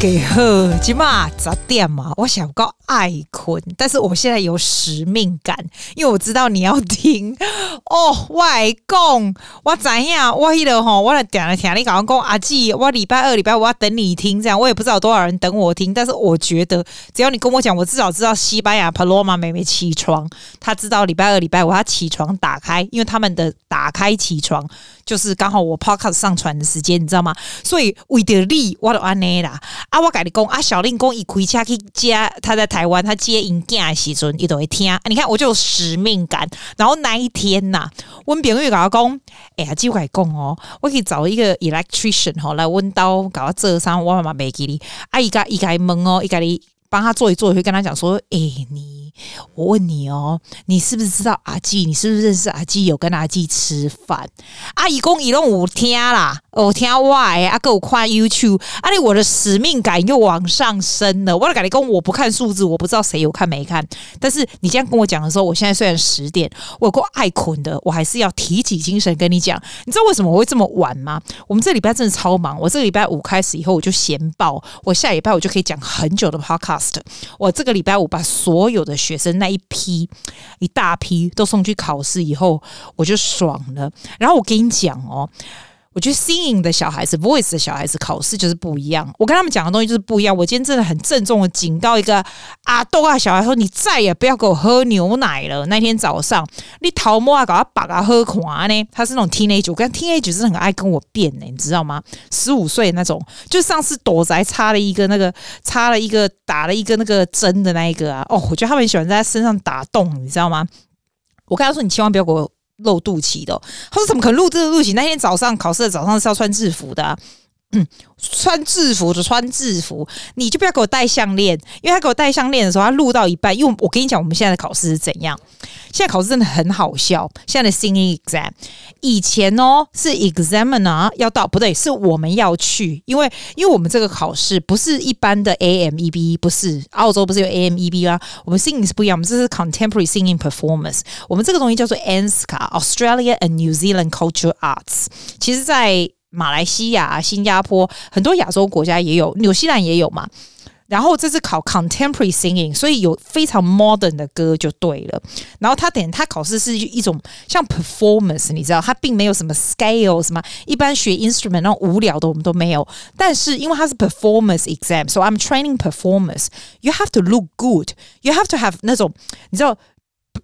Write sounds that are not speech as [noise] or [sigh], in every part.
给喝，起码十点嘛，我想告爱困，但是我现在有使命感，因为我知道你要听 [laughs] 哦。外公，我知影，我迄个吼，我来点了听你刚刚讲阿姊，我礼拜二、礼拜五要等你听，这样我也不知道多少人等我听，但是我觉得只要你跟我讲，我至少知道西班牙帕罗马妹妹起床，她知道礼拜二、礼拜五她起床打开，因为他们的打开起床就是刚好我 podcast 上传的时间，你知道吗？所以为了你，我都安尼啦。啊，我跟你讲啊，小令公一开车去接他在台湾，他接因囝的时阵，伊都会听。啊，你看我就有使命感。然后那一天呐、啊，温炳玉跟我讲，哎呀，就跟你讲哦，我可以找一个 electrician 吼来温刀搞到这上，我妈妈没给你。啊，伊个伊个问哦，伊个你帮他做一做，会跟他讲说，哎，你。我问你哦，你是不是知道阿姊？你是不是认识阿姊？有跟阿姊吃饭？阿姨公一拢有听啦，我听外阿哥我看 YouTube，阿里我的使命感又往上升了。我的感觉跟我不看数字，我不知道谁有看没看。但是你这样跟我讲的时候，我现在虽然十点，我有够爱困的，我还是要提起精神跟你讲。你知道为什么我会这么晚吗？我们这礼拜真的超忙。我这个礼拜五开始以后，我就闲爆。我下礼拜我就可以讲很久的 Podcast。我这个礼拜五把所有的。学生那一批一大批都送去考试以后，我就爽了。然后我跟你讲哦。我觉得适应的小孩子，voice 的小孩子考试就是不一样。我跟他们讲的东西就是不一样。我今天真的很郑重的警告一个阿豆啊小孩说：“你再也不要给我喝牛奶了。”那天早上，你头毛啊搞他把他喝垮呢？他是那种 teenage，我跟 teenage 是很爱跟我辩呢，你知道吗？十五岁那种，就上次躲宅插了一个那个插了一个打了一个那个针的那一个啊。哦，我觉得他们喜欢在他身上打洞，你知道吗？我跟他说：“你千万不要给我。”露肚脐的，他说怎么可能露这个肚脐？那天早上考试的早上是要穿制服的，啊嗯，穿制服就穿制服，你就不要给我戴项链，因为他给我戴项链的时候，他录到一半，因为我跟你讲，我们现在的考试是怎样？现在考试真的很好笑。现在的 singing exam，以前哦是 examiner 要到，不对，是我们要去，因为因为我们这个考试不是一般的 AMEB，不是澳洲不是有 AMEB 吗？我们 singing 是不一样，我们这是 contemporary singing performance，我们这个东西叫做 ANZCA，Australia and New Zealand Cultural Arts，其实，在马来西亚、新加坡很多亚洲国家也有，纽西兰也有嘛。然后这是考 contemporary singing，所以有非常 modern 的歌就对了。然后他等他考试是一种像 performance，你知道，他并没有什么 scale 什么，一般学 instrument 那种无聊的我们都没有。但是因为它是 performance exam，so I'm training performance。You have to look good. You have to have 那种你知道。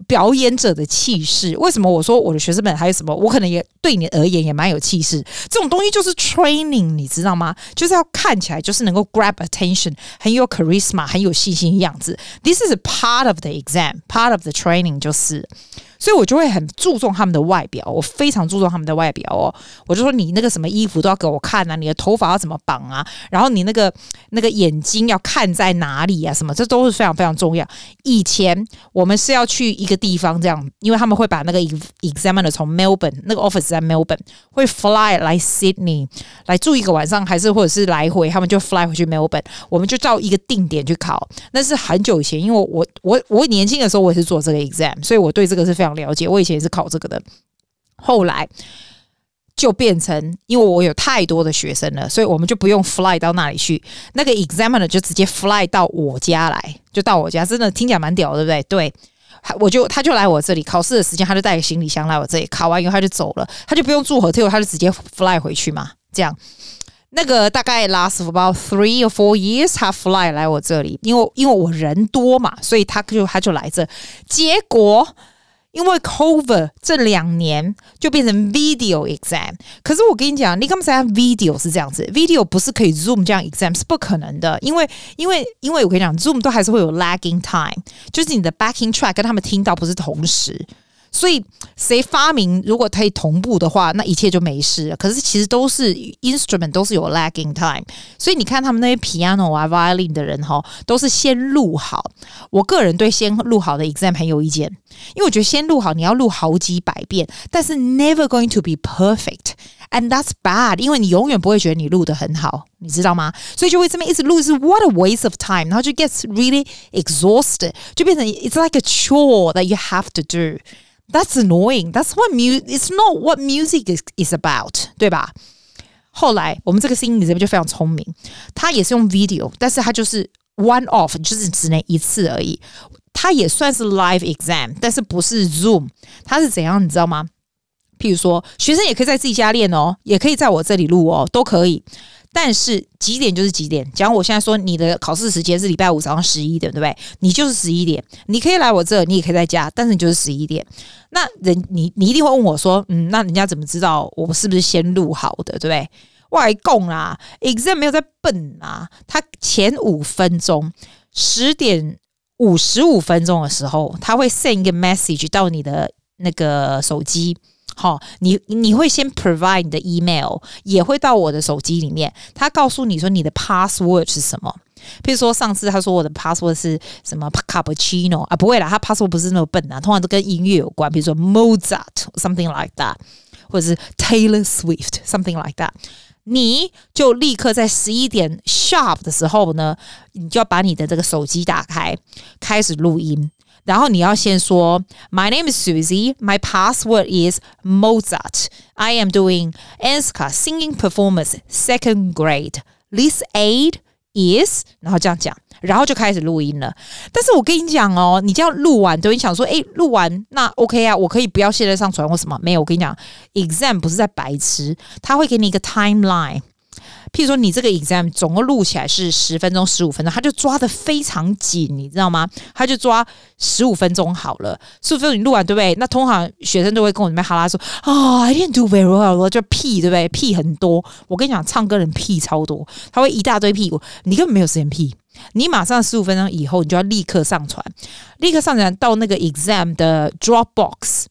表演者的气势，为什么我说我的学生们还有什么？我可能也对你而言也蛮有气势。这种东西就是 training，你知道吗？就是要看起来就是能够 grab attention，很有 charisma，很有信心的样子。This is part of the exam，part of the training 就是。所以我就会很注重他们的外表，我非常注重他们的外表哦。我就说你那个什么衣服都要给我看啊，你的头发要怎么绑啊，然后你那个那个眼睛要看在哪里啊，什么这都是非常非常重要。以前我们是要去一个地方这样，因为他们会把那个 examiner 从 Melbourne 那个 office 在 Melbourne 会 fly 来 Sydney 来住一个晚上，还是或者是来回，他们就 fly 回去 Melbourne，我们就照一个定点去考。那是很久以前，因为我我我年轻的时候我也是做这个 exam，所以我对这个是非常。想了解，我以前也是考这个的，后来就变成，因为我有太多的学生了，所以我们就不用 fly 到那里去，那个 examiner 就直接 fly 到我家来，就到我家，真的听起来蛮屌，对不对？对，我就他就来我这里考试的时间，他就带个行李箱来我这里，考完以后他就走了，他就不用住 hotel，他就直接 fly 回去嘛，这样。那个大概 last about three or four years，他 fly 来我这里，因为因为我人多嘛，所以他就他就来这，结果。因为 cover 这两年就变成 video exam，可是我跟你讲，你刚才 video 是这样子，video 不是可以 zoom 这样 exam 是不可能的，因为因为因为我跟你讲，zoom 都还是会有 lagging time，就是你的 backing track 跟他们听到不是同时。所以，谁发明如果可以同步的话，那一切就没事了。可是其实都是 instrument 都是有 lagging time，所以你看他们那些 piano 啊、violin 的人哈，都是先录好。我个人对先录好的 exam 很有意见，因为我觉得先录好你要录好几百遍，但是 never going to be perfect，and that's bad，因为你永远不会觉得你录得很好，你知道吗？所以就会这么一直录，是 what a waste of time，然后就 gets really exhausted，就变成 it's like a chore that you have to do。 That's annoying. That's what mu. It's not what music is is about, 对吧？后来我们这个心理这边就非常聪明，他也是用 video，但是它就是 one off，就是只能一次而已。它也算是 live exam，但是不是 Zoom。它是怎样你知道吗？譬如说，学生也可以在自己家练哦，也可以在我这里录哦，都可以。但是几点就是几点。假如我现在说你的考试时间是礼拜五早上十一点，对不对？你就是十一点，你可以来我这，你也可以在家，但是你就是十一点。那人你你一定会问我说，嗯，那人家怎么知道我们是不是先录好的，对不对？外供啦，exam 没有在笨啊，他前五分钟十点五十五分钟的时候，他会 send 一个 message 到你的那个手机。好，你你会先 provide 你的 email，也会到我的手机里面。他告诉你说你的 password 是什么？譬如说上次他说我的 password 是什么 cappuccino 啊，不会啦，他 password 不是那么笨啊，通常都跟音乐有关，比如说 Mozart something like that，或者是 Taylor Swift something like that。你就立刻在十一点 sharp 的时候呢，你就要把你的这个手机打开，开始录音。然后你要先说，My name is Susie. My password is Mozart. I am doing ANSCA singing performance second grade. This aid is，然后这样讲，然后就开始录音了。但是我跟你讲哦，你这样录完，等于想说，哎，录完那 OK 啊，我可以不要现在上传或什么？没有，我跟你讲，exam 不是在白痴，他会给你一个 timeline。譬如说，你这个 exam 总共录起来是十分钟、十五分钟，他就抓得非常紧，你知道吗？他就抓十五分钟好了，十五分钟你录完对不对？那通常学生都会跟我这边哈拉说：“啊、，I didn't do very well。”就屁对不对？屁很多。我跟你讲，唱歌人屁超多，他会一大堆屁股，你根本没有时间屁。你马上十五分钟以后，你就要立刻上传，立刻上传到那个 exam 的 Dropbox。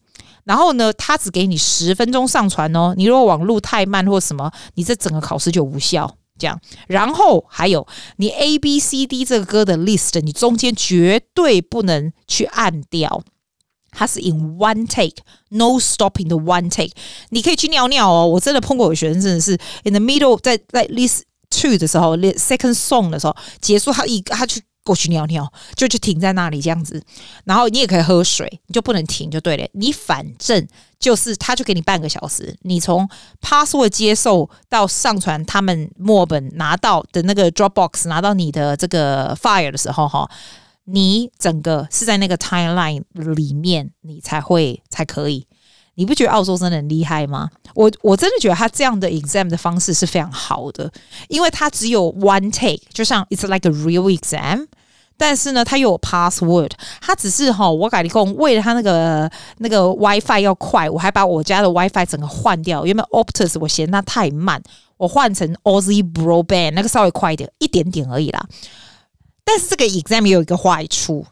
然后呢，他只给你十分钟上传哦。你如果网路太慢或什么，你这整个考试就无效。这样，然后还有你 A B C D 这个歌的 list，你中间绝对不能去按掉。它是 in one take，no stopping the one take。你可以去尿尿哦。我真的碰过有学生真的是 in the middle，在在 list two 的时候，second song 的时候结束，他一他去。过去尿尿，就就停在那里这样子，然后你也可以喝水，你就不能停就对了。你反正就是，他就给你半个小时，你从 password 接受到上传，他们墨本拿到的那个 Dropbox 拿到你的这个 file 的时候，哈，你整个是在那个 timeline 里面，你才会才可以。你不觉得澳洲真的很厉害吗？我我真的觉得他这样的 exam 的方式是非常好的，因为他只有 one take，就像 it's like a real exam，但是呢，它又有 password，它只是哈，我改立功，为了它那个那个 WiFi 要快，我还把我家的 WiFi 整个换掉，因为 Optus 我嫌它太慢，我换成 Aussie Broadband 那个稍微快一点，一点点而已啦。但是这个 exam 也有一个坏处。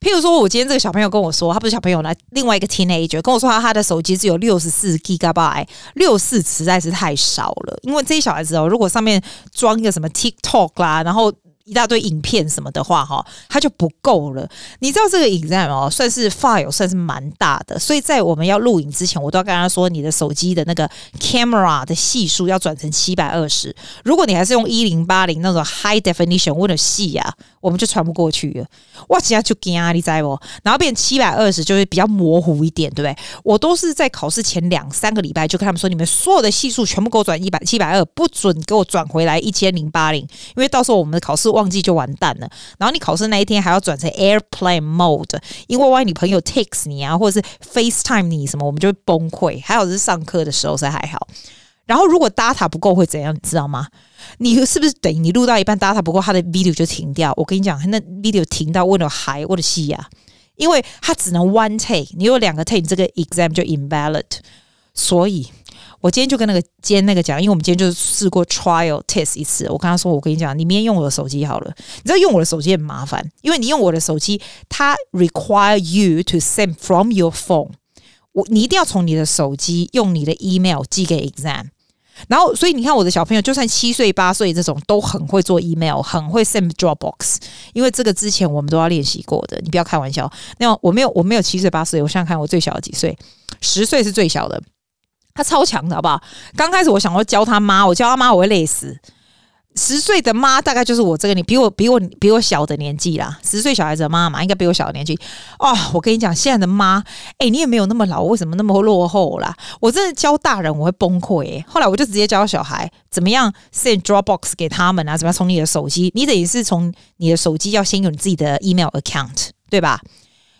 譬如说，我今天这个小朋友跟我说，他不是小朋友来，另外一个 teenager 跟我说，他他的手机只有六十四 gigabyte，六四实在是太少了。因为这些小孩子哦，如果上面装一个什么 TikTok 啦，然后。一大堆影片什么的话，哈，它就不够了。你知道这个 exam 哦，算是 file 算是蛮大的，所以在我们要录影之前，我都要跟他说，你的手机的那个 camera 的系数要转成七百二十。如果你还是用一零八零那种 high definition，为了细啊，我们就传不过去了。哇，现在就惊啊，你知不？然后变七百二十就是比较模糊一点，对不对？我都是在考试前两三个礼拜就跟他们说，你们所有的系数全部给我转一百七百二，不准给我转回来一千零八零，因为到时候我们的考试。忘记就完蛋了，然后你考试那一天还要转成 airplane mode，因为万一你朋友 text 你啊，或者是 FaceTime 你什么，我们就会崩溃。还好是上课的时候才还好。然后如果 data 不够会怎样，你知道吗？你是不是等于你录到一半 data 不够，他的 video 就停掉？我跟你讲，那 video 停到为了嗨，为了戏呀，因为它只能 one take，你有两个 take，你这个 exam 就 invalid，所以。我今天就跟那个今天那个讲，因为我们今天就是试过 trial test 一次。我跟他说：“我跟你讲，你明天用我的手机好了。你知道用我的手机很麻烦，因为你用我的手机，它 require you to send from your phone。我你一定要从你的手机用你的 email 寄给 exam。然后，所以你看我的小朋友，就算七岁八岁这种，都很会做 email，很会 send Dropbox。因为这个之前我们都要练习过的。你不要开玩笑。那我没有，我没有七岁八岁。我想想看，我最小的几岁？十岁是最小的。”他超强的，好不好？刚开始我想要教他妈，我教他妈我会累死。十岁的妈大概就是我这个，你比我比我比我小的年纪啦。十岁小孩子的妈妈应该比我小的年纪哦。我跟你讲，现在的妈，哎、你也没有那么老，为什么那么落后啦？我真的教大人我会崩溃、欸。后来我就直接教小孩怎么样 send Dropbox 给他们啊，怎么样从你的手机，你得是从你的手机要先有你自己的 email account，对吧？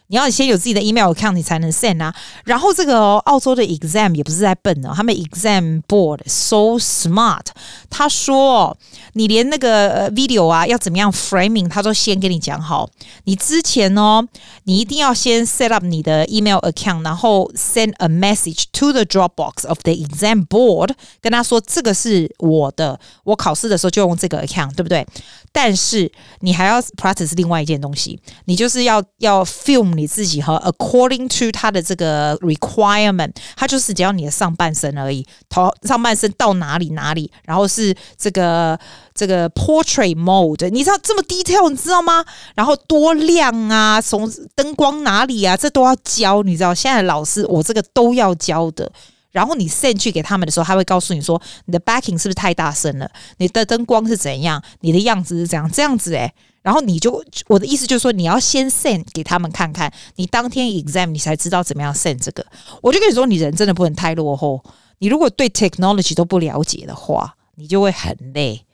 你要先有自己的 email account，你才能 send 啊。然后这个、澳洲的 exam 也不是在笨哦，他们 exam board so smart。他说你连那个 video 啊要怎么样 framing，他都先给你讲好。你之前哦，你一定要先 set up 你的 email account，然后 send a message to the Dropbox of the exam board，跟他说这个是我的，我考试的时候就用这个 account，对不对？但是你还要 practice 另外一件东西，你就是要要 film。你自己和 according to 他的这个 requirement，他就是只要你的上半身而已，头上半身到哪里哪里，然后是这个这个 portrait mode，你知道这么 detail，你知道吗？然后多亮啊，从灯光哪里啊，这都要教，你知道？现在老师我这个都要教的。然后你 send 去给他们的时候，他会告诉你说你的 backing 是不是太大声了？你的灯光是怎样？你的样子是怎样？这样子诶。然后你就，我的意思就是说，你要先 send 给他们看看，你当天 exam 你才知道怎么样 send 这个。我就跟你说，你人真的不能太落后。你如果对 technology 都不了解的话，你就会很累。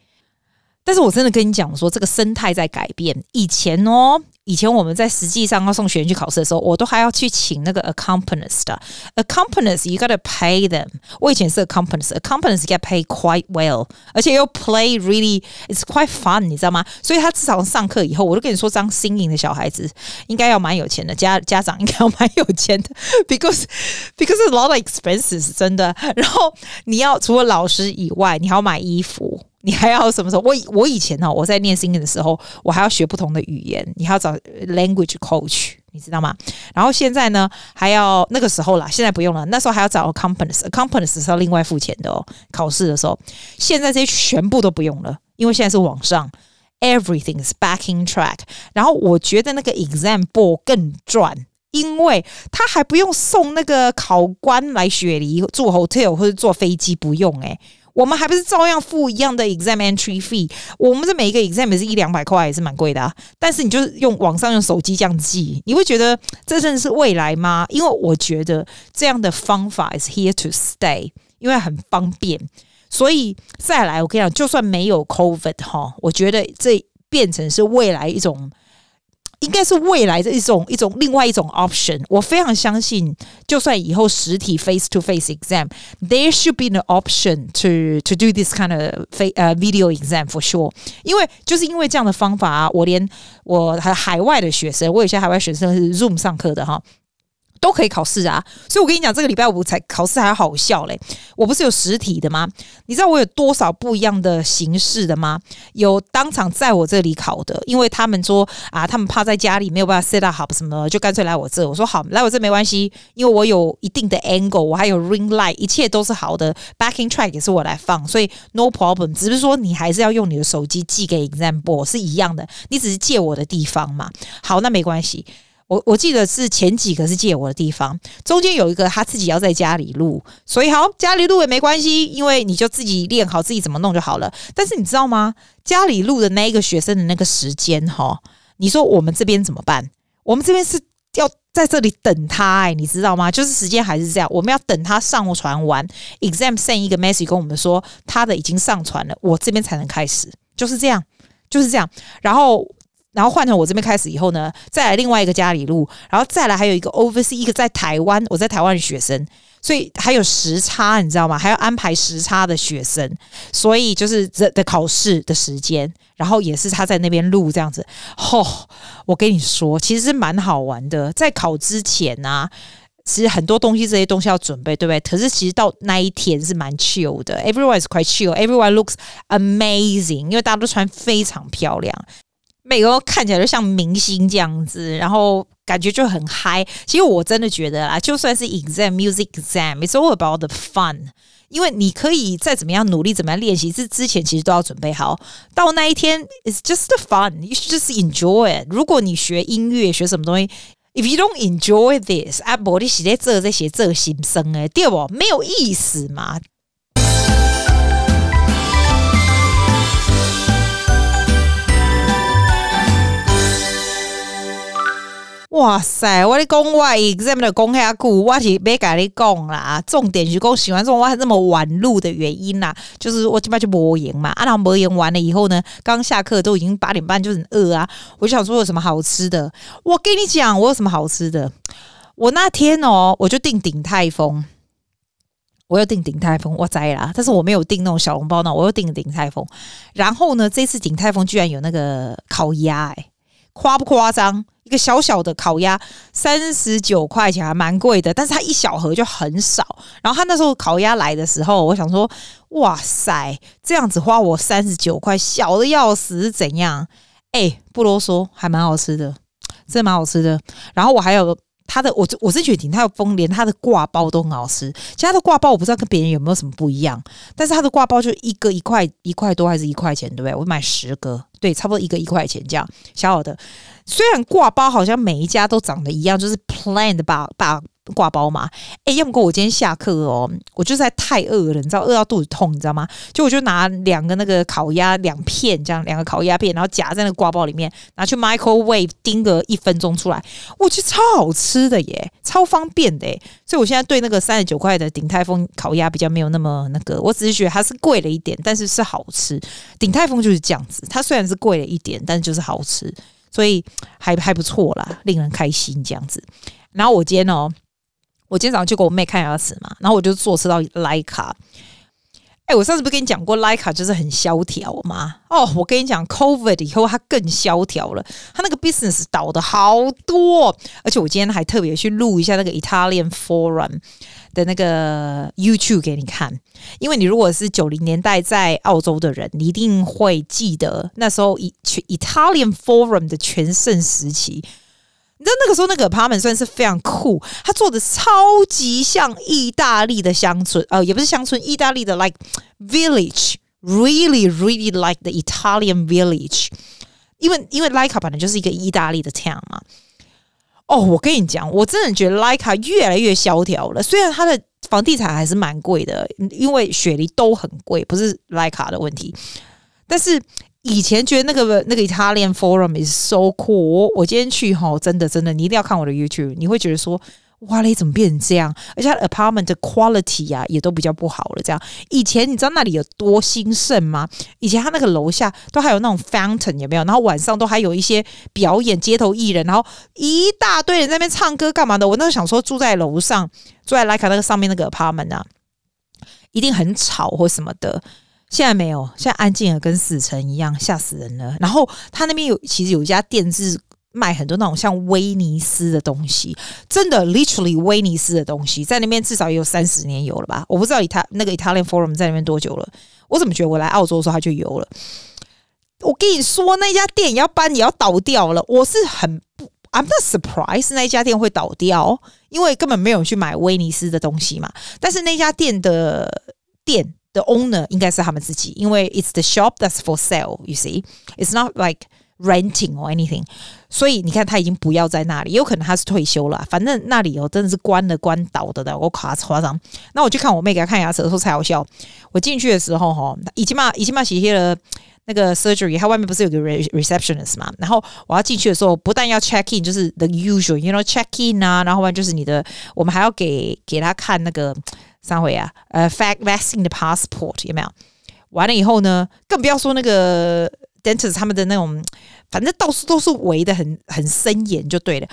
但是我真的跟你讲说，这个生态在改变。以前哦。以前我们在实际上要送学员去考试的时候，我都还要去请那个 accompanist accompanist you gotta pay them。我以前是 accompanist，accompanist get paid quite well，而且又 play really it's quite fun，你知道吗？所以他至少上课以后，我都跟你说，当 singing 的小孩子应该要蛮有钱的，家家长应该要蛮有钱的，because because a lot of expenses 真的。然后你要除了老师以外，你还要买衣服。你还要什么时候？我我以前呢，我在念 sing 的时候，我还要学不同的语言，你还要找 language coach，你知道吗？然后现在呢，还要那个时候啦，现在不用了。那时候还要找 accompanist，accompanist 是要另外付钱的哦。考试的时候，现在这些全部都不用了，因为现在是网上，everything is backing track。然后我觉得那个 exam board 更赚，因为他还不用送那个考官来雪梨住 hotel 或者坐飞机，不用诶、我们还不是照样付一样的 exam entry fee？我们这每一个 exam 也是一两百块，也是蛮贵的啊。但是你就是用网上用手机这样记，你会觉得这真的是未来吗？因为我觉得这样的方法 is here to stay，因为很方便。所以再来，我跟你讲，就算没有 COVID 哈，我觉得这变成是未来一种。应该是未来的一种一种另外一种 option。我非常相信，就算以后实体 face to face exam，there should be an option to to do this kind of face 呃 video exam for sure。因为就是因为这样的方法，我连我还海外的学生，我有些海外学生是 Zoom 上课的哈。都可以考试啊，所以我跟你讲，这个礼拜五才考试还好笑嘞。我不是有实体的吗？你知道我有多少不一样的形式的吗？有当场在我这里考的，因为他们说啊，他们怕在家里没有办法 set up 好什么，就干脆来我这。我说好，来我这没关系，因为我有一定的 angle，我还有 ring light，一切都是好的。Backing track 也是我来放，所以 no problem。只是说你还是要用你的手机寄给 example，是一样的，你只是借我的地方嘛。好，那没关系。我我记得是前几个是借我的地方，中间有一个他自己要在家里录，所以好，家里录也没关系，因为你就自己练好自己怎么弄就好了。但是你知道吗？家里录的那一个学生的那个时间哈，你说我们这边怎么办？我们这边是要在这里等他哎，你知道吗？就是时间还是这样，我们要等他上传完 exam send 一个 message 跟我们说他的已经上传了，我这边才能开始，就是这样，就是这样，然后。然后换成我这边开始以后呢，再来另外一个家里录，然后再来还有一个 overseas 一个在台湾，我在台湾的学生，所以还有时差，你知道吗？还要安排时差的学生，所以就是这的考试的时间，然后也是他在那边录这样子。吼、哦，我跟你说，其实是蛮好玩的。在考之前啊，其实很多东西这些东西要准备，对不对？可是其实到那一天是蛮 chill 的，everyone is quite chill，everyone looks amazing，因为大家都穿非常漂亮。每个看起来就像明星这样子，然后感觉就很嗨。其实我真的觉得啊，就算是 exam music exam，it's all about the fun。因为你可以再怎么样努力，怎么样练习，这之前其实都要准备好。到那一天，it's just the fun，you should just enjoy it。如果你学音乐，学什么东西，if you don't enjoy this，啊，不，你是在做这些做心声诶，对不？没有意思嘛。哇塞！我的讲我 exam 的讲遐久，我是没跟你讲啦。重点是讲喜欢这种我这么晚录的原因啦，就是我基本上就无闲嘛。啊，然后无闲完了以后呢，刚下课都已经八点半，就很饿啊。我就想说有什么好吃的。我跟你讲，我有什么好吃的。我那天哦，我就订鼎泰丰，我要订鼎泰丰，我栽啦。但是我没有订那种小笼包呢，我又订鼎泰丰。然后呢，这次鼎泰丰居然有那个烤鸭，哎，夸不夸张？一个小小的烤鸭，三十九块钱，还蛮贵的。但是它一小盒就很少。然后他那时候烤鸭来的时候，我想说，哇塞，这样子花我三十九块，小的要死怎样？哎、不啰嗦，还蛮好吃的，真的蛮好吃的。然后我还有。它的我我是觉得鼎泰丰连它的挂包都很好吃，其他的挂包我不知道跟别人有没有什么不一样，但是它的挂包就一个一块一块多还是一块钱，对不对？我买十个，对，差不多一个一块钱这样，小小的。虽然挂包好像每一家都长得一样，就是 plain 的吧吧。挂包嘛，哎、欸，要不我今天下课哦，我就在太饿了，你知道饿到肚子痛，你知道吗？就我就拿两个那个烤鸭两片，这样两个烤鸭片，然后夹在那个挂包里面，拿去 microwave 叮个一分钟出来，我觉得超好吃的耶，超方便的耶。所以我现在对那个三十九块的鼎泰丰烤鸭比较没有那么那个，我只是觉得它是贵了一点，但是是好吃。鼎泰丰就是这样子，它虽然是贵了一点，但是就是好吃，所以还还不错啦，令人开心这样子。然后我今天哦。我今天早上去给我妹看牙齿嘛，然后我就坐车到莱卡。哎，我上次不是跟你讲过，莱卡就是很萧条吗。哦，我跟你讲，COVID 以后它更萧条了，它那个 business 倒的好多。而且我今天还特别去录一下那个 Italian Forum 的那个 YouTube 给你看，因为你如果是九零年代在澳洲的人，你一定会记得那时候 Italian Forum 的全盛时期。你知道那个时候那个 apartment 算是非常酷，他做的超级像意大利的乡村，呃，也不是乡村，意大利的 like village，really really like the Italian village，因为因为莱卡本来就是一个意大利的 town 嘛。哦，我跟你讲，我真的觉得莱卡越来越萧条了。虽然它的房地产还是蛮贵的，因为雪梨都很贵，不是莱卡的问题，但是。以前觉得那个那个 Italian Forum is so cool，我，今天去哈，真的真的，你一定要看我的 YouTube，你会觉得说，哇嘞，怎么变成这样？而且 apartment 的 quality 啊，也都比较不好了。这样，以前你知道那里有多兴盛吗？以前他那个楼下都还有那种 fountain 有没有？然后晚上都还有一些表演，街头艺人，然后一大堆人在那边唱歌干嘛的？我那时候想说，住在楼上，住在莱卡那个上面那个 apartment 啊，一定很吵或什么的。现在没有，现在安静的跟死城一样，吓死人了。然后他那边有，其实有一家店是卖很多那种像威尼斯的东西，真的，literally 威尼斯的东西，在那边至少也有三十年有了吧？我不知道他那个 Italian Forum 在那边多久了。我怎么觉得我来澳洲的时候他就有了？我跟你说，那家店要搬，也要倒掉了。我是很不，I'm not surprised 那家店会倒掉，因为根本没有去买威尼斯的东西嘛。但是那家店的店。The owner 应该是他们自己，因为 it's the shop that's for sale. You see, it's not like renting or anything. 所以你看，他已经不要在那里，也有可能他是退休了。反正那里哦，真的是关了关倒的的，我夸夸张。那我去看我妹给她看牙齿的时候才好笑。我进去的时候哈，已经嘛已经嘛写写了那个 surgery，它外面不是有个 receptionist 嘛？然后我要进去的时候，不但要 check in，就是 the usual，you know check in 啊，然后完就是你的，我们还要给给他看那个。三回啊，呃，fact vaccine 的 passport 有没有？完了以后呢，更不要说那个 dentist 他们的那种，反正到处都是围的很很森严，就对了。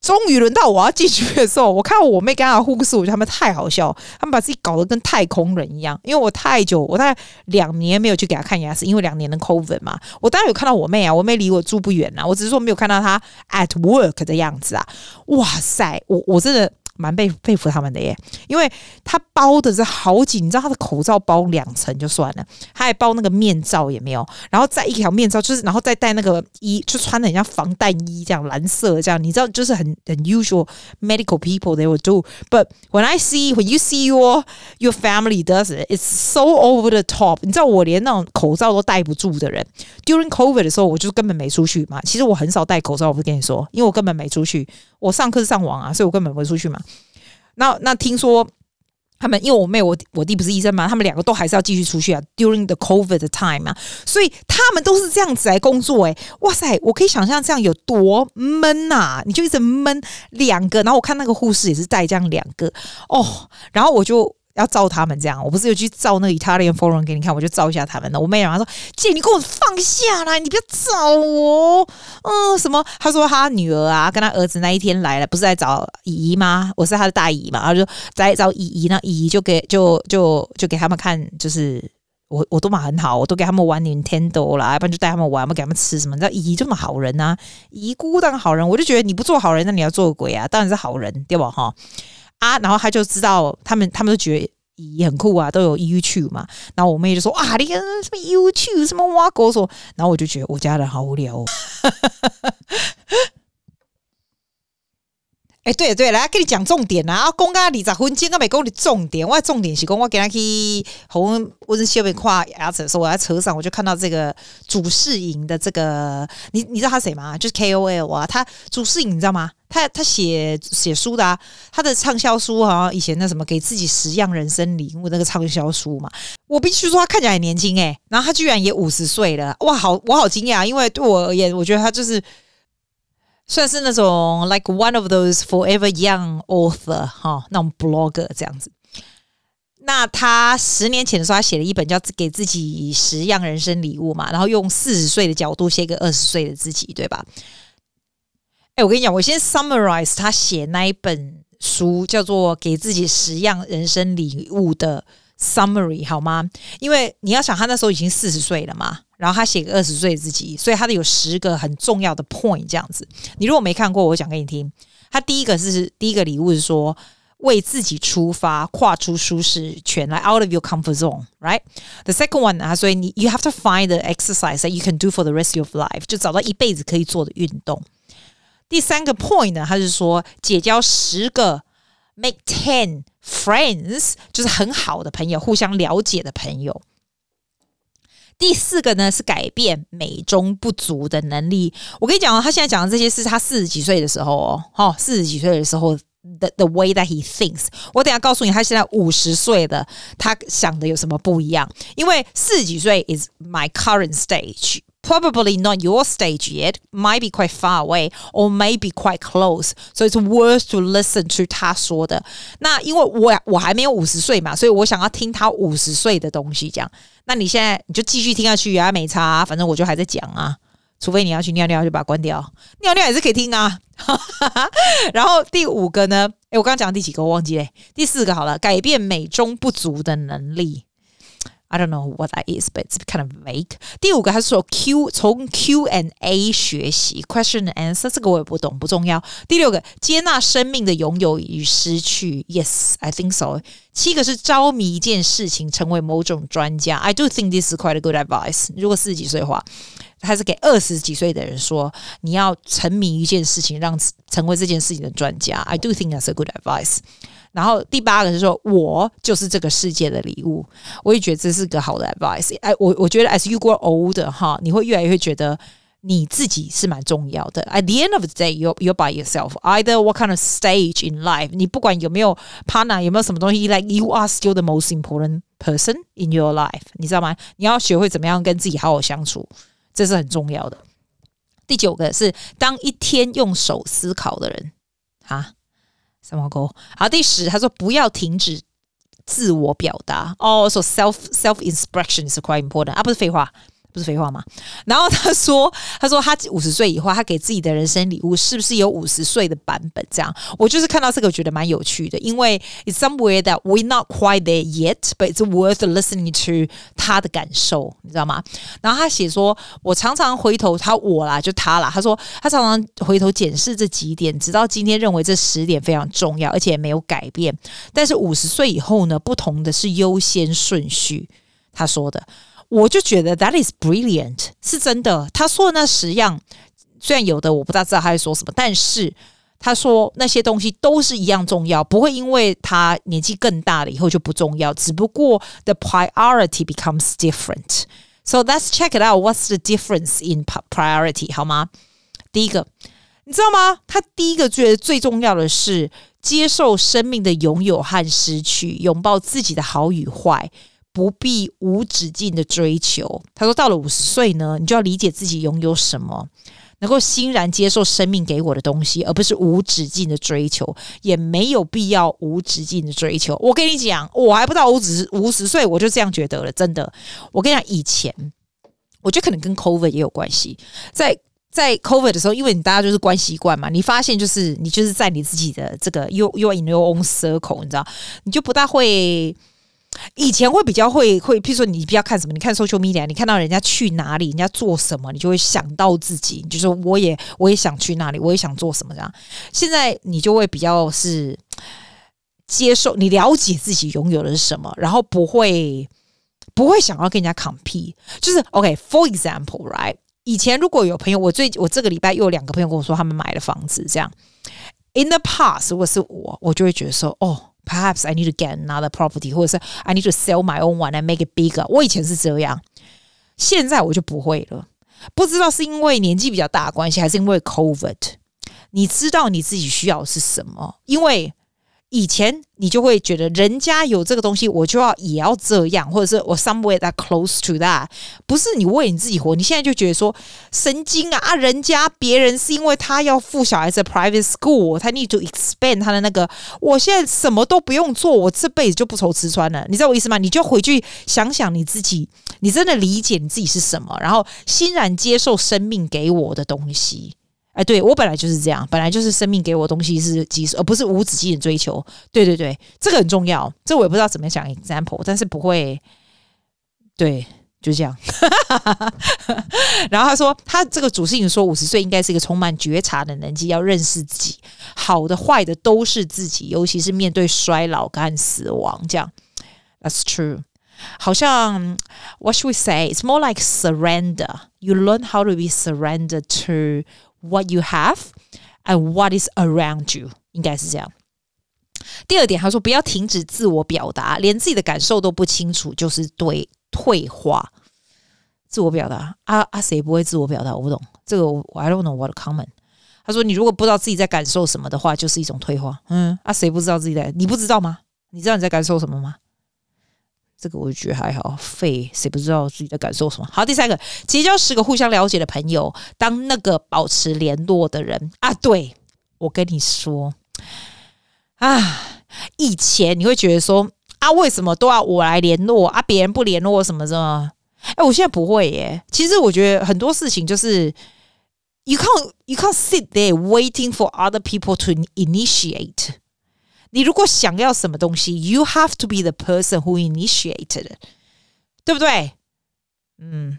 终于轮到我要进去的时候，我看到我妹跟她护士，我觉得他们太好笑，他们把自己搞得跟太空人一样。因为我太久，我大概两年没有去给她看牙齿，因为两年的 COVID 嘛。我当然有看到我妹啊，我妹离我住不远啊，我只是说没有看到她 at work 的样子啊。哇塞，我我真的。蛮佩佩服他们的耶，因为他包的是好紧，你知道他的口罩包两层就算了，他还包那个面罩也没有，然后再一条面罩就是，然后再戴那个衣，就穿的很像防弹衣这样，蓝色这样，你知道就是很很 usual medical people they will do。But when I see when you see your your family does it, it's so over the top。你知道我连那种口罩都戴不住的人，during COVID 的时候我就根本没出去嘛。其实我很少戴口罩，我不跟你说，因为我根本没出去。我上课是上网啊，所以我根本不会出去嘛。那那听说他们因为我妹我我弟不是医生嘛，他们两个都还是要继续出去啊。During the COVID time 啊，所以他们都是这样子来工作。哎，哇塞，我可以想象这样有多闷呐！你就一直闷两个，然后我看那个护士也是带这样两个哦，然后我就。要照他们这样，我不是有去照那个 Italian Forum 给你看，我就照一下他们的。我妹然后说：“姐，你给我放下来，你不要照我。”嗯，什么？他说他女儿啊，跟他儿子那一天来了，不是在找姨姨吗？我是他的大姨嘛，然后就在找姨姨，那姨姨就给就就就给他们看，就是我我都嘛很好，我都给他们玩 Nintendo 啦，要不然就带他们玩，不给他们吃什么？你知道姨姨这么好人啊，姨姑当好人，我就觉得你不做好人，那你要做鬼啊？当然是好人，对吧？哈。啊，然后他就知道他们，他们都觉得也很酷啊，都有 YouTube 嘛。然后我妹就说：“啊，你看什么 YouTube，什么挖狗说。”然后我就觉得我家人好无聊哦。哎，对对，来跟你讲重点啊！公家二十分钟，我没讲你重点。我重点是讲我给他去红我是小美夸牙齿的时候，我在车上我就看到这个主事营的这个，你你知道他谁吗？就是 KOL 啊，他主事营你知道吗？他他写写书的啊，他的畅销书好像以前那什么给自己十样人生礼物那个畅销书嘛。我必须说他看起来很年轻哎，然后他居然也五十岁了，哇，好我好惊讶，因为对我而言，我觉得他就是。算是那种 like one of those forever young author 哈，那种 blogger 这样子。那他十年前的时候，他写了一本叫《给自己十样人生礼物》嘛，然后用四十岁的角度写给二十岁的自己，对吧？哎，我跟你讲，我先 summarize 他写那一本书，叫做《给自己十样人生礼物》的 summary 好吗？因为你要想，他那时候已经四十岁了嘛。然后他写个二十岁自己，所以他的有十个很重要的 point 这样子。你如果没看过，我讲给你听。他第一个是第一个礼物是说为自己出发，跨出舒适圈来 out of your comfort zone，right？The second one 啊，所以你 you have to find the exercise that you can do for the rest of life，就找到一辈子可以做的运动。第三个 point 呢，他是说结交十个 make ten friends，就是很好的朋友，互相了解的朋友。第四个呢是改变美中不足的能力。我跟你讲哦，他现在讲的这些是他四十几岁的时候哦，哈，四十几岁的时候 the the way that he thinks。我等下告诉你，他现在五十岁的他想的有什么不一样？因为四十几岁 is my current stage。Probably not your stage yet, might be quite far away, or maybe quite close. So it's worth to listen to 他说的。那因为我我还没有五十岁嘛，所以我想要听他五十岁的东西。这样，那你现在你就继续听下去啊，没差，反正我就还在讲啊。除非你要去尿尿，就把它关掉。尿尿也是可以听啊。[laughs] 然后第五个呢？诶，我刚刚讲第几个我忘记了。第四个好了，改变美中不足的能力。I don't know what that is, but it's kind of vague. 第五个，他说 Q 从 Q and A 学习 question and answer，这个我也不懂，不重要。第六个，接纳生命的拥有与失去。Yes, I think so. 七个是着迷一件事情，成为某种专家。I do think this is quite a good advice. 如果四十几岁的话，还是给二十几岁的人说，你要沉迷一件事情，让成为这件事情的专家。I do think that's a good advice. 然后第八个是说，我就是这个世界的礼物。我也觉得这是个好的 advice。哎，我我觉得 as you grow older 哈，你会越来越觉得你自己是蛮重要的。At the end of the day, you you by yourself. Either what kind of stage in life，你不管有没有 partner，有没有什么东西，like you are still the most important person in your life。你知道吗？你要学会怎么样跟自己好好相处，这是很重要的。第九个是当一天用手思考的人，哈。怎么沟？好，第十，他说不要停止自我表达哦，说、so、self self expression is quite important 啊，不是废话。不是废话吗？然后他说：“ [laughs] 他说他五十岁以后，他给自己的人生礼物是不是有五十岁的版本？这样，我就是看到这个，我觉得蛮有趣的，因为 it's somewhere that we're not quite there yet, but it's worth listening to 他的感受，你知道吗？然后他写说，我常常回头，他我啦，就他啦，他说他常常回头检视这几点，直到今天认为这十点非常重要，而且没有改变。但是五十岁以后呢，不同的是优先顺序。他说的。”我就觉得 that is brilliant，是真的。他说的那十样，虽然有的我不大知道他在说什么，但是他说那些东西都是一样重要，不会因为他年纪更大了以后就不重要。只不过 the priority becomes different。So let's check it out. What's the difference in priority？好吗？第一个，你知道吗？他第一个觉得最重要的是接受生命的拥有和失去，拥抱自己的好与坏，不必无止境的追求。他说，到了五十岁呢，你就要理解自己拥有什么。能够欣然接受生命给我的东西，而不是无止境的追求，也没有必要无止境的追求。我跟你讲，我还不到五十五十岁，我就这样觉得了。真的，我跟你讲，以前我觉得可能跟 COVID 也有关系。在在 COVID 的时候，因为你大家就是关习惯嘛，你发现就是你就是在你自己的这个 you you in your own circle，你知道，你就不大会。以前会比较会会，譬如说你比较看什么？你看 social media，你看到人家去哪里，人家做什么，你就会想到自己，就是我也我也想去那里，我也想做什么这样。现在你就会比较是接受，你了解自己拥有的是什么，然后不会不会想要跟人家 compete。就是 OK，for example，right？以前如果有朋友，我最我这个礼拜又有两个朋友跟我说他们买了房子，这样。In the past，如果是我，我就会觉得说，哦。Perhaps I need to get another property，或者是 I need to sell my own one and make it bigger。我以前是这样，现在我就不会了。不知道是因为年纪比较大的关系，还是因为 COVID。你知道你自己需要是什么？因为以前你就会觉得人家有这个东西，我就要也要这样，或者是我 somewhere that close to that。不是你为你自己活，你现在就觉得说神经啊啊！人家别人是因为他要付小孩子的 private school，他 need to expand 他的那个。我现在什么都不用做，我这辈子就不愁吃穿了。你知道我意思吗？你就回去想想你自己，你真的理解你自己是什么，然后欣然接受生命给我的东西。哎，对，我本来就是这样，本来就是生命给我东西是及时，而不是无止境的追求。对对对，这个很重要。这我也不知道怎么讲 example，但是不会，对，就这样。[laughs] 然后他说，他这个主持人说，五十岁应该是一个充满觉察的年纪，要认识自己，好的坏的都是自己，尤其是面对衰老跟死亡，这样。That's true。好像 What should we say? It's more like surrender. You learn how to be surrendered to. What you have and what is around you，应该是这样。第二点，他说不要停止自我表达，连自己的感受都不清楚，就是对退化。自我表达啊啊，谁不会自我表达？我不懂这个我，I don't know what comment。他说你如果不知道自己在感受什么的话，就是一种退化。嗯啊，谁不知道自己在？你不知道吗？你知道你在感受什么吗？这个我就觉得还好，废，谁不知道自己在感受什么？好，第三个，结交十个互相了解的朋友，当那个保持联络的人啊。对，我跟你说啊，以前你会觉得说啊，为什么都要我来联络啊？别人不联络什么什么？哎，我现在不会耶。其实我觉得很多事情就是 you can't you can't sit there waiting for other people to initiate。你如果想要什么东西，you have to be the person who initiated，对不对？嗯，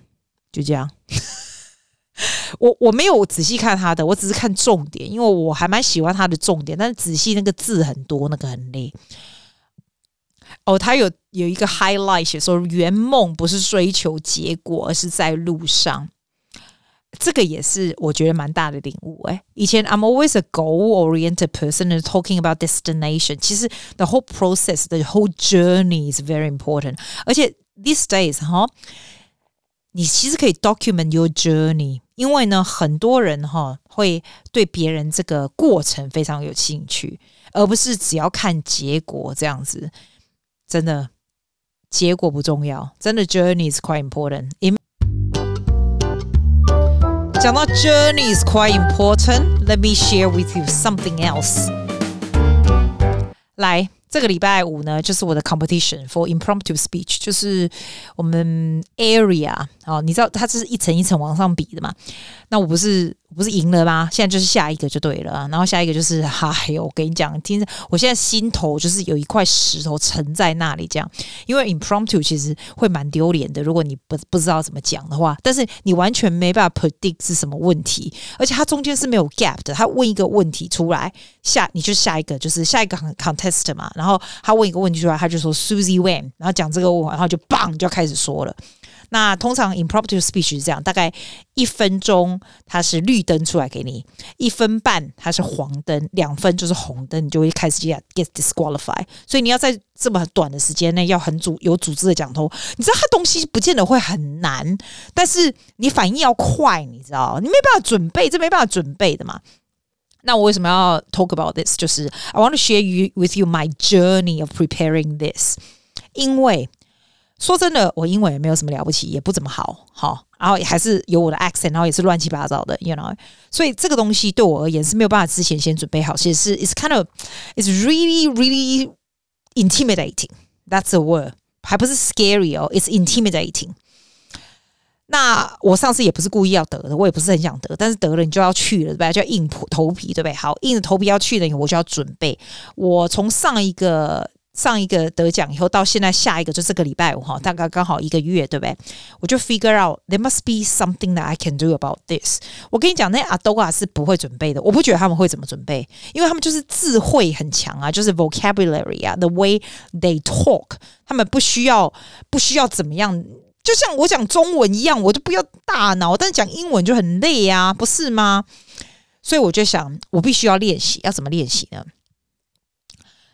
就这样。[laughs] 我我没有仔细看他的，我只是看重点，因为我还蛮喜欢他的重点，但是仔细那个字很多，那个很累。哦，他有有一个 highlight 写说，圆梦不是追求结果，而是在路上。这个也是我觉得蛮大的领悟哎。以前 I'm always a goal-oriented person and talking about destination。其实 the whole process, the whole journey is very important。而且 these days 哈，你其实可以 document your journey，因为呢，很多人哈会对别人这个过程非常有兴趣，而不是只要看结果这样子。真的，结果不重要，真的 journey is quite important。 讲到 journey is quite important. Let me share with you something else. 来。这个礼拜五呢，就是我的 competition for impromptu speech，就是我们 area 哦，你知道它这是一层一层往上比的嘛？那我不是我 不是赢了吗？现在就是下一个就对了，然后下一个就是，哎呦，我跟你讲，听着，我现在心头就是有一块石头沉在那里，这样，因为 impromptu 其实会蛮丢脸的，如果你不不知道怎么讲的话，但是你完全没办法 predict 是什么问题，而且它中间是没有 gap 的，他问一个问题出来，下你就下一个，就是下一个 contest 嘛。然后他问一个问题出来，他就说 Susie when，然后讲这个问，然后就 bang 就开始说了。那通常 impromptu speech 是这样，大概一分钟它是绿灯出来给你，一分半它是黄灯，两分就是红灯，你就会开始 get disqualified。所以你要在这么短的时间内要很组有组织的讲头，你知道它东西不见得会很难，但是你反应要快，你知道，你没办法准备，这没办法准备的嘛。那我为什么要 talk about this？就是 I want to share you with you my journey of preparing this。因为说真的，我英文也没有什么了不起，也不怎么好，好，然后还是有我的 accent，然后也是乱七八糟的，you know。所以这个东西对我而言是没有办法之前先准备好，其实是 it's kind of it's really really intimidating。That's a word，还不是 scary 哦，it's intimidating。那我上次也不是故意要得的，我也不是很想得，但是得了你就要去了，对吧？就要硬头头皮，对不对？好，硬着头皮要去的，我就要准备。我从上一个上一个得奖以后到现在下一个就这个礼拜五哈，大概刚好一个月，对不对？我就 figure out there must be something that I can do about this。我跟你讲，那阿多啊是不会准备的，我不觉得他们会怎么准备，因为他们就是智慧很强啊，就是 vocabulary 啊，the way they talk，他们不需要不需要怎么样。就像我讲中文一样，我就不要大脑，但是讲英文就很累啊，不是吗？所以我就想，我必须要练习，要怎么练习呢？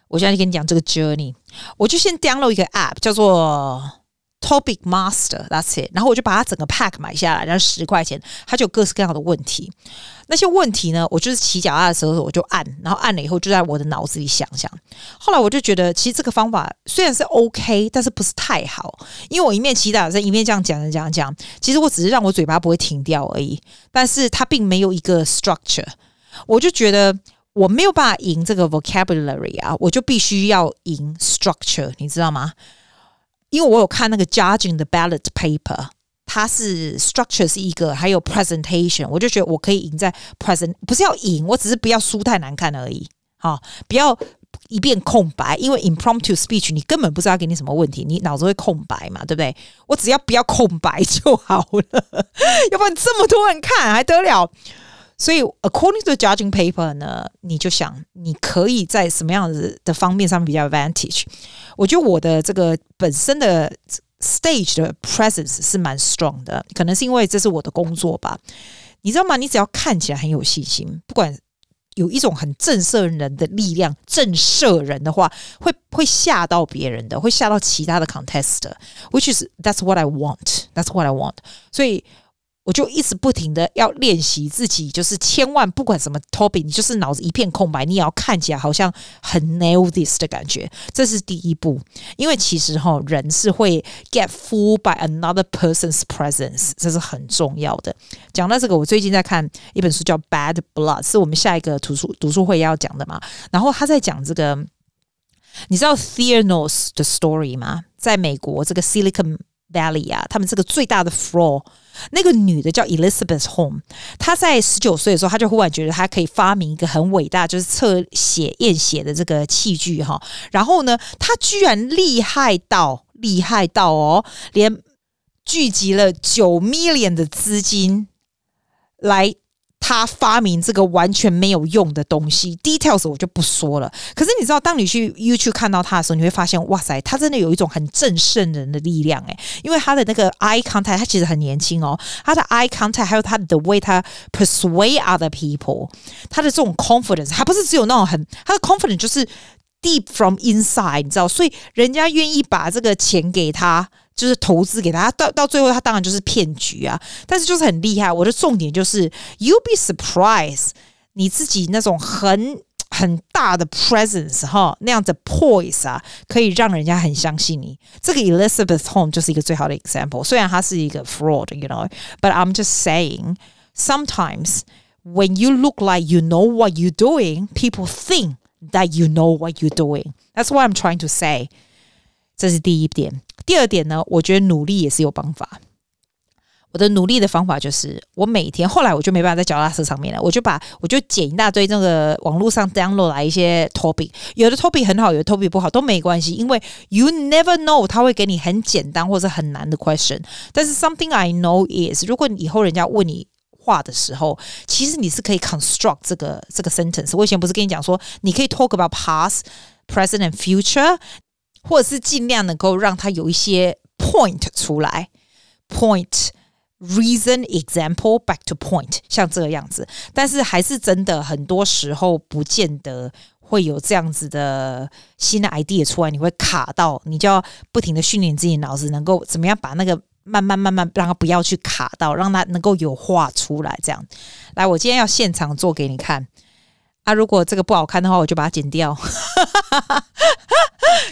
我现在就跟你讲这个 journey，我就先 download 一个 app，叫做。Topic Master，that's it。然后我就把它整个 pack 买下来，然后十块钱，它就有各式各样的问题。那些问题呢，我就是骑脚踏的时候我就按，然后按了以后就在我的脑子里想想。后来我就觉得，其实这个方法虽然是 OK，但是不是太好，因为我一面骑脚踏车一面这样讲讲讲讲，其实我只是让我嘴巴不会停掉而已，但是它并没有一个 structure。我就觉得我没有办法赢这个 vocabulary 啊，我就必须要赢 structure，你知道吗？因为我有看那个 judging the ballot paper，它是 structure 是一个，还有 presentation，我就觉得我可以赢在 present，不是要赢，我只是不要输太难看而已。好，不要一片空白，因为 impromptu speech 你根本不知道给你什么问题，你脑子会空白嘛，对不对？我只要不要空白就好了，要不然这么多人看还得了？所以，according to the judging paper 呢，你就想你可以在什么样子的方面上面比较 advantage？我觉得我的这个本身的 stage 的 presence 是蛮 strong 的，可能是因为这是我的工作吧。你知道吗？你只要看起来很有信心，不管有一种很震慑人的力量，震慑人的话，会会吓到别人的，会吓到其他的 contestant。Which is that's what I want. That's what I want. 所以。 我就一直不停的要练习自己，就是千万不管什么 topic，你就是脑子一片空白，你也要看起来好像很 nail this 的感觉，这是第一步。因为其实哈，人是会 get fooled by another person's presence，这是很重要的。讲到这个，我最近在看一本书叫《Bad Blood》，是我们下一个读书读书会要讲的嘛。然后他在讲这个，你知道 Theranos 的 story 吗？在美国这个 Silicon Valley 啊，他们这个最大的 fraud。那个女的叫 Elizabeth Home，她在十九岁的时候，她就忽然觉得她可以发明一个很伟大，就是测血验血的这个器具哈。然后呢，她居然厉害到厉害到哦，连聚集了九 million 的资金来。他发明这个完全没有用的东西，details 我就不说了。可是你知道，当你去 YouTube 看到他的时候，你会发现，哇塞，他真的有一种很震慑人的力量诶，因为他的那个 eye contact，他其实很年轻哦，他的 eye contact 还有他的 the way 他 persuade other people，他的这种 confidence，还不是只有那种很，他的 confidence 就是 deep from inside，你知道，所以人家愿意把这个钱给他。就是投资给他，到到最后他当然就是骗局啊！但是就是很厉害。我的重点就是，you'll be surprised，你自己那种很很大的 presence 哈，那样的 poise 啊，可以让人家很相信你。这个 Elizabeth Holmes 就是一个最好的 example。虽然他是一个 fraud，you know，but I'm just saying，sometimes when you look like you know what you're doing，people think that you know what you're doing。That's what I'm trying to say。 这是第一点。第二点呢，我觉得努力也是有方法。我的努力的方法就是，我每天后来我就没办法在脚踏车上面了，我就把我就捡一大堆那个网络上 download 来一些 topic，有的 topic 很好，有的 topic 不好都没关系，因为 you never know 他会给你很简单或者很难的 question。但是 something I know is，如果以后人家问你话的时候，其实你是可以 construct 这个这个 sentence。我以前不是跟你讲说，你可以 talk about past、present and future。或者是尽量能够让他有一些 point 出来，point reason example back to point，像这个样子。但是还是真的很多时候不见得会有这样子的新的 idea 出来，你会卡到，你就要不停的训练自己脑子，能够怎么样把那个慢慢慢慢让他不要去卡到，让他能够有画出来。这样，来，我今天要现场做给你看。啊，如果这个不好看的话，我就把它剪掉。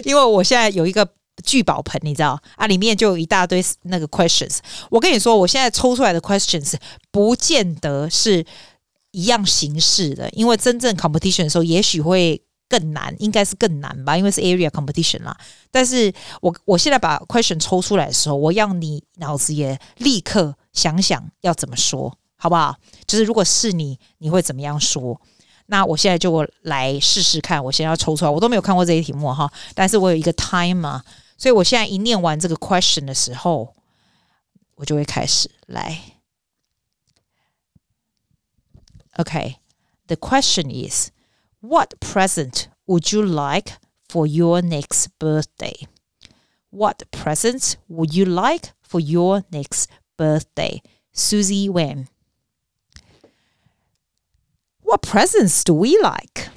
因为我现在有一个聚宝盆，你知道啊，里面就有一大堆那个 questions。我跟你说，我现在抽出来的 questions 不见得是一样形式的，因为真正 competition 的时候，也许会更难，应该是更难吧，因为是 area competition 啦。但是我我现在把 question 抽出来的时候，我让你脑子也立刻想想要怎么说，好不好？就是如果是你，你会怎么样说？那我现在就来试试看，我现在要抽出来，我都没有看过这些题目哈，但是我有一个 timer，所以我现在一念完这个 question 的时候，我就会开始来。Okay，the question is, what present would you like for your next birthday? What present would you like for your next birthday? Susie Wang. What presents do we like?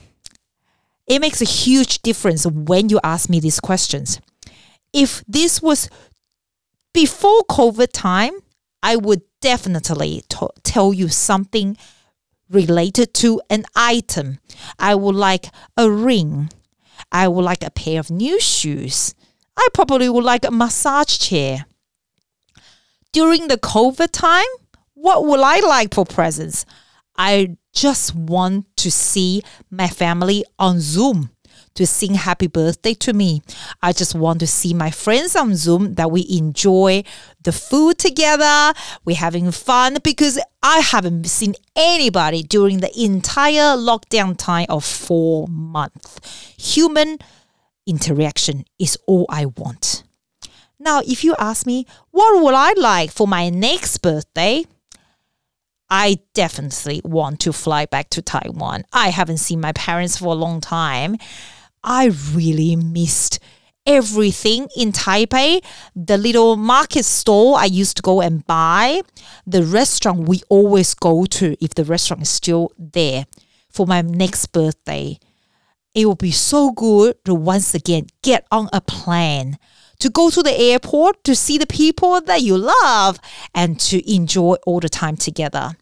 It makes a huge difference when you ask me these questions. If this was before COVID time, I would definitely t- tell you something related to an item. I would like a ring. I would like a pair of new shoes. I probably would like a massage chair. During the COVID time, what would I like for presents? I just want to see my family on Zoom to sing happy birthday to me. I just want to see my friends on Zoom that we enjoy the food together. We're having fun because I haven't seen anybody during the entire lockdown time of four months. Human interaction is all I want. Now, if you ask me, what would I like for my next birthday? I definitely want to fly back to Taiwan. I haven't seen my parents for a long time. I really missed everything in Taipei. The little market store I used to go and buy, the restaurant we always go to if the restaurant is still there for my next birthday. It will be so good to once again get on a plane to go to the airport to see the people that you love and to enjoy all the time together.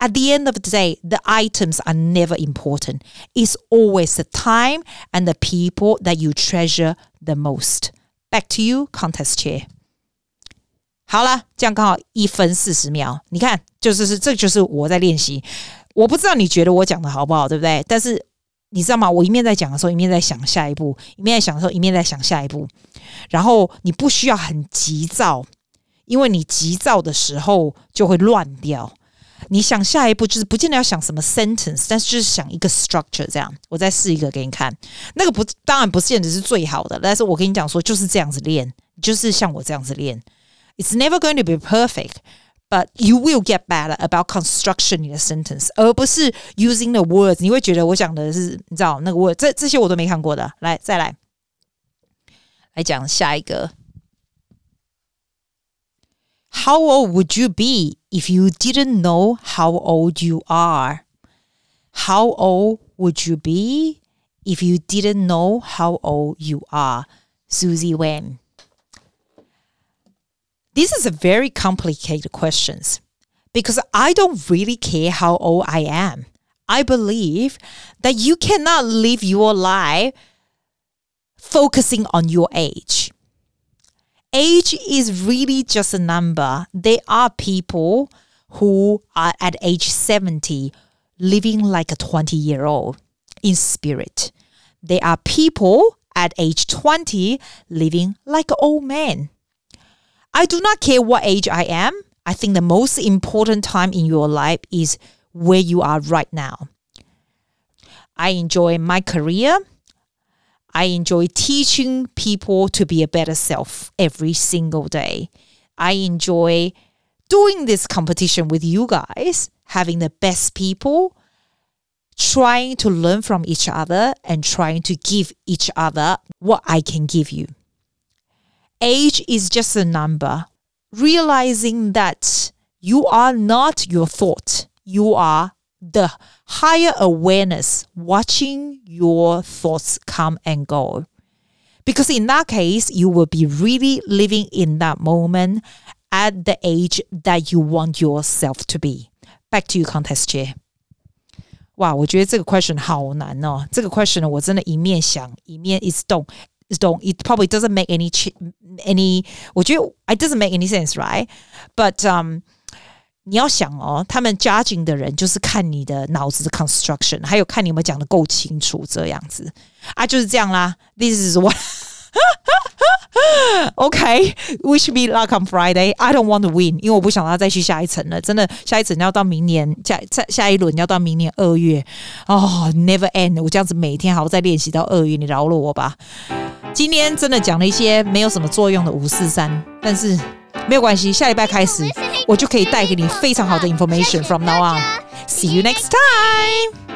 At the end of the day, the items are never important. It's always the time and the people that you treasure the most. Back to you, contest chair. 好了，这样刚好一分四十秒。你看，就是是，这就是我在练习。我不知道你觉得我讲的好不好，对不对？但是 你知道吗？我一面在讲的时候，一面在想下一步；一面在想的时候，一面在想下一步。然后你不需要很急躁，因为你急躁的时候就会乱掉。你想下一步就是不见得要想什么 sentence，但是就是想一个 structure 这样。我再试一个给你看，那个不当然不见得是最好的，但是我跟你讲说就是这样子练，就是像我这样子练。It's never going to be perfect, but you will get better about construction in a sentence，而不是 using the words。你会觉得我讲的是你知道那个 word，这这些我都没看过的。来，再来，来讲下一个。How old would you be if you didn't know how old you are? How old would you be if you didn't know how old you are? Susie Wang. This is a very complicated question because I don't really care how old I am. I believe that you cannot live your life focusing on your age age is really just a number. There are people who are at age 70 living like a 20 year old in spirit. There are people at age 20 living like an old man. I do not care what age I am. I think the most important time in your life is where you are right now. I enjoy my career. I enjoy teaching people to be a better self every single day. I enjoy doing this competition with you guys, having the best people, trying to learn from each other and trying to give each other what I can give you Age is just a number. Realizing that you are not your thought, you are the higher awareness watching your thoughts come and go. Because in that case, you will be really living in that moment at the age that you want yourself to be. Back to you, contest chair. 哇，我觉得这个 question 好难哦。这个 question 呢，我真的一面想一面 is don't is don't it probably doesn't make any any 我觉得 it doesn't make any sense right but um 你要想哦，他们 judging 的人就是看你的脑子的 construction，还有看你有没有讲得够清楚，这样子啊，就是这样啦。This is what [laughs] OK, wish me luck on Friday. I don't want to win，因为我不想要再去下一层了。真的，下一层要到明年，下下下一轮要到明年二月哦，never end。我这样子每天还要再练习到二月，你饶了我吧。今天真的讲了一些没有什么作用的五四三，但是没有关系，下礼拜开始我就可以带给你非常好的 information from now on. See you next time.